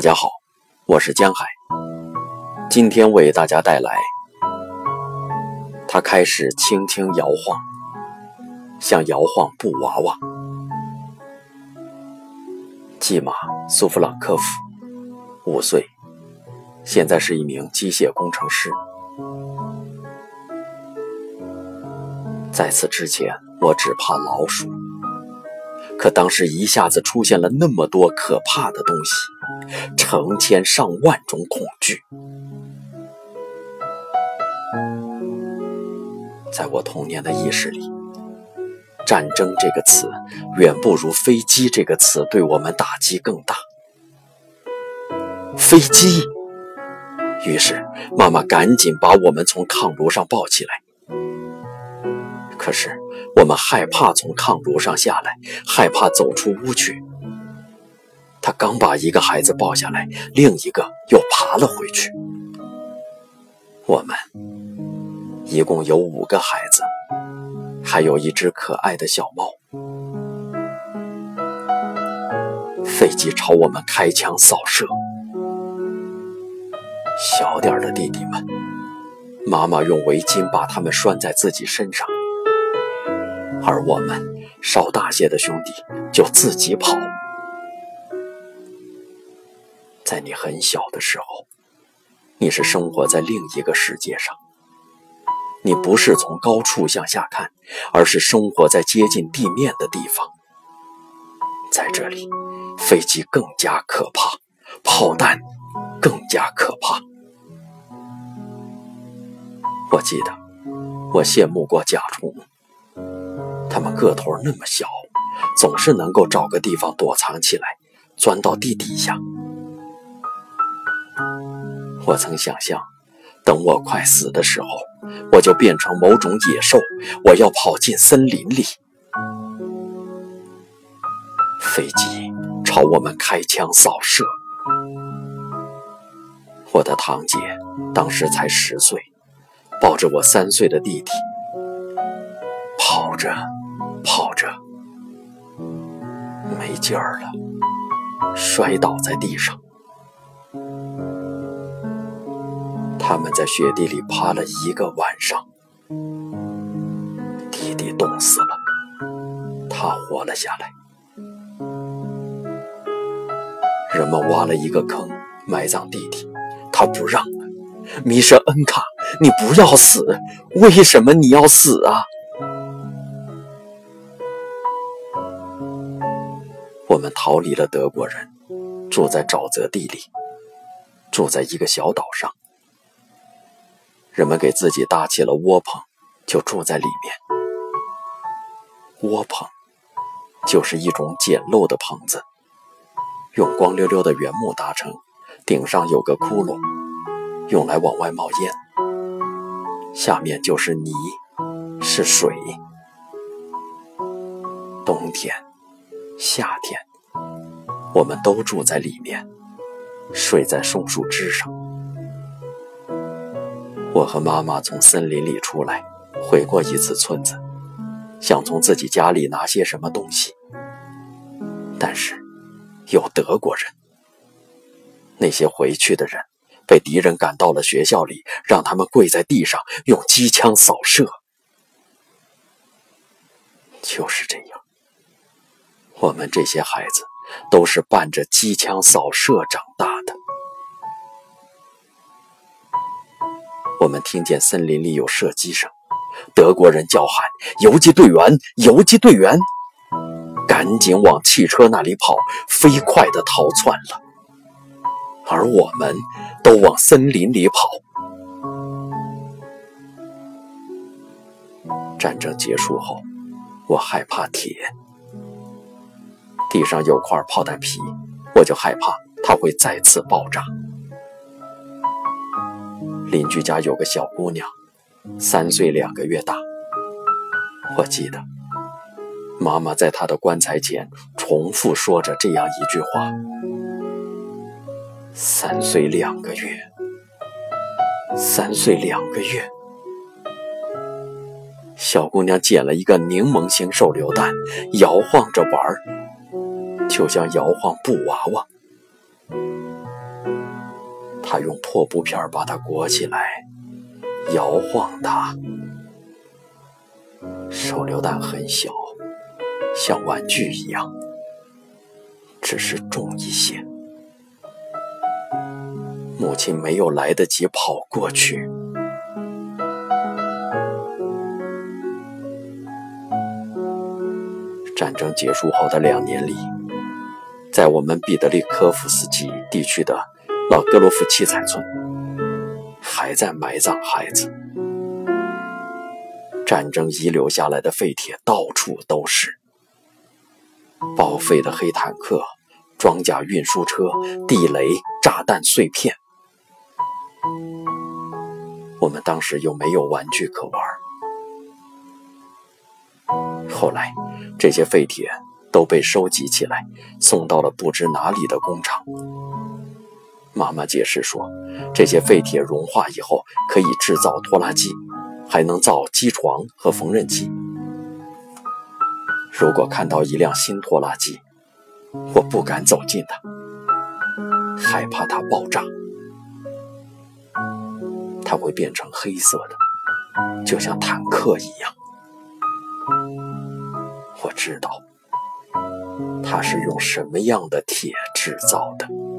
大家好，我是江海，今天为大家带来。它开始轻轻摇晃，像摇晃布娃娃。季马苏弗朗科夫，五岁，现在是一名机械工程师。在此之前，我只怕老鼠。可当时一下子出现了那么多可怕的东西，成千上万种恐惧，在我童年的意识里，战争这个词远不如飞机这个词对我们打击更大。飞机，于是妈妈赶紧把我们从炕炉上抱起来。可是，我们害怕从炕炉上下来，害怕走出屋去。他刚把一个孩子抱下来，另一个又爬了回去。我们一共有五个孩子，还有一只可爱的小猫。飞机朝我们开枪扫射，小点的弟弟们，妈妈用围巾把他们拴在自己身上。而我们稍大些的兄弟就自己跑。在你很小的时候，你是生活在另一个世界上。你不是从高处向下看，而是生活在接近地面的地方。在这里，飞机更加可怕，炮弹更加可怕。我记得，我羡慕过甲虫。他们个头那么小，总是能够找个地方躲藏起来，钻到地底下。我曾想象，等我快死的时候，我就变成某种野兽，我要跑进森林里。飞机朝我们开枪扫射。我的堂姐当时才十岁，抱着我三岁的弟弟，跑着。跑着，没劲儿了，摔倒在地上。他们在雪地里趴了一个晚上，弟弟冻死了，他活了下来。人们挖了一个坑埋葬弟弟，他不让。米舍恩卡，你不要死！为什么你要死啊？们逃离了德国人，住在沼泽地里，住在一个小岛上。人们给自己搭起了窝棚，就住在里面。窝棚就是一种简陋的棚子，用光溜溜的原木搭成，顶上有个窟窿，用来往外冒烟。下面就是泥，是水。冬天。夏天，我们都住在里面，睡在松树枝上。我和妈妈从森林里出来，回过一次村子，想从自己家里拿些什么东西，但是有德国人。那些回去的人被敌人赶到了学校里，让他们跪在地上，用机枪扫射。就是这样。我们这些孩子都是伴着机枪扫射长大的。我们听见森林里有射击声，德国人叫喊：“游击队员，游击队员！”赶紧往汽车那里跑，飞快地逃窜了。而我们都往森林里跑。战争结束后，我害怕铁。地上有块炮弹皮，我就害怕它会再次爆炸。邻居家有个小姑娘，三岁两个月大。我记得妈妈在她的棺材前重复说着这样一句话：“三岁两个月，三岁两个月。”小姑娘捡了一个柠檬型手榴弹，摇晃着玩儿。就像摇晃布娃娃，他用破布片把它裹起来，摇晃它。手榴弹很小，像玩具一样，只是重一些。母亲没有来得及跑过去。战争结束后的两年里，在我们彼得利科夫斯基地区的老格罗夫七彩村，还在埋葬孩子。战争遗留下来的废铁到处都是，报废的黑坦克、装甲运输车、地雷、炸弹碎片。我们当时又没有玩具可玩。后来，这些废铁都被收集起来，送到了不知哪里的工厂。妈妈解释说，这些废铁融化以后可以制造拖拉机，还能造机床和缝纫机。如果看到一辆新拖拉机，我不敢走近它，害怕它爆炸。它会变成黑色的，就像坦克一样。我知道它是用什么样的铁制造的。